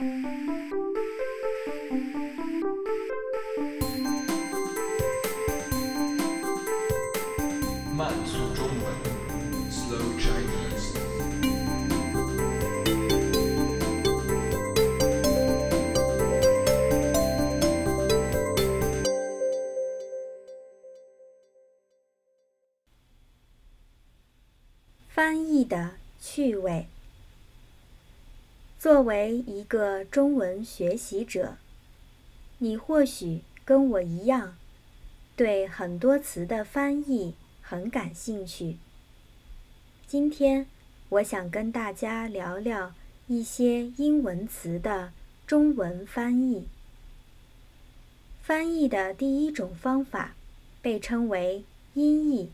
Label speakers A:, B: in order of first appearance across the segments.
A: 慢速中文，Slow Chinese。
B: 翻译的趣味。作为一个中文学习者，你或许跟我一样，对很多词的翻译很感兴趣。今天，我想跟大家聊聊一些英文词的中文翻译。翻译的第一种方法被称为音译，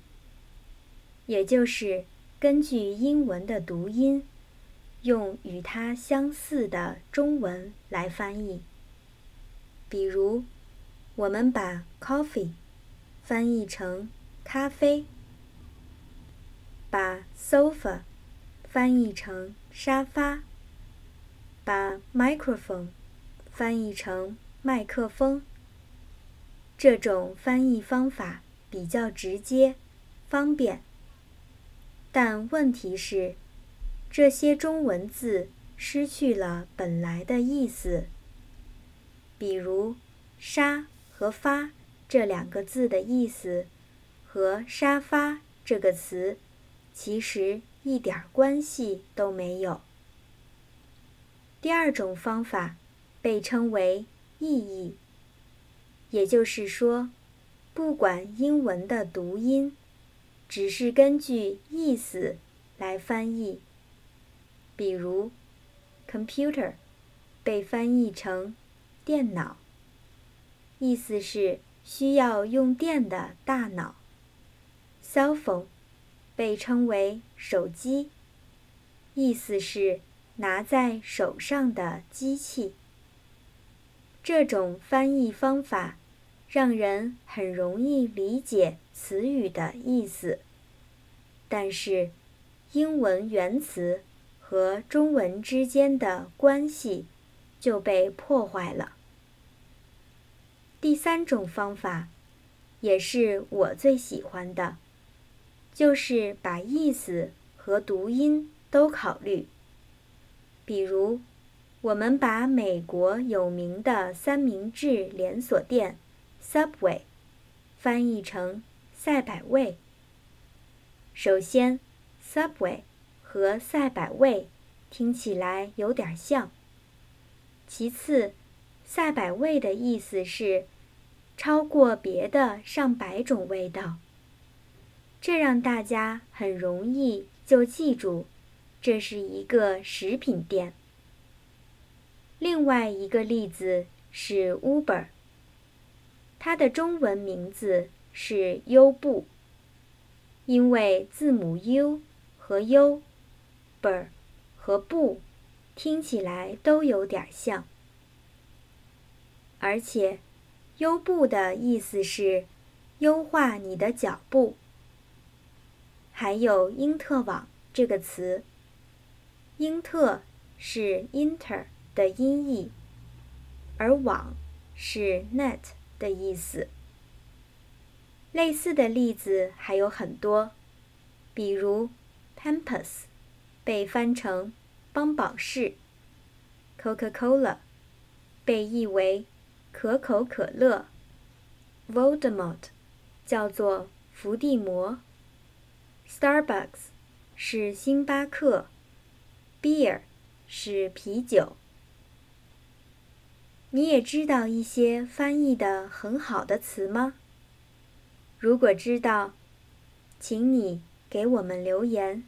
B: 也就是根据英文的读音。用与它相似的中文来翻译。比如，我们把 coffee 翻译成咖啡，把 sofa 翻译成沙发，把 microphone 翻译成麦克风。这种翻译方法比较直接、方便，但问题是。这些中文字失去了本来的意思。比如“沙”和“发”这两个字的意思，和“沙发”这个词其实一点关系都没有。第二种方法被称为意译，也就是说，不管英文的读音，只是根据意思来翻译。比如，computer 被翻译成电脑，意思是需要用电的大脑。cell phone 被称为手机，意思是拿在手上的机器。这种翻译方法让人很容易理解词语的意思，但是英文原词。和中文之间的关系就被破坏了。第三种方法，也是我最喜欢的，就是把意思和读音都考虑。比如，我们把美国有名的三明治连锁店 Subway 翻译成赛百味。首先，Subway。和赛百味听起来有点像。其次，赛百味的意思是超过别的上百种味道，这让大家很容易就记住这是一个食品店。另外一个例子是 Uber，它的中文名字是优步，因为字母 U 和 U。“Ber” 和步听起来都有点像，而且优步的意思是优化你的脚步。还有因特网这个词，因特是 inter 的音译，而网是 net 的意思。类似的例子还有很多，比如 Pampers。被翻成“邦宝适 ”，Coca-Cola 被译为“可口可乐 ”，Voldemort 叫做“伏地魔 ”，Starbucks 是星巴克，Beer 是啤酒。你也知道一些翻译的很好的词吗？如果知道，请你给我们留言。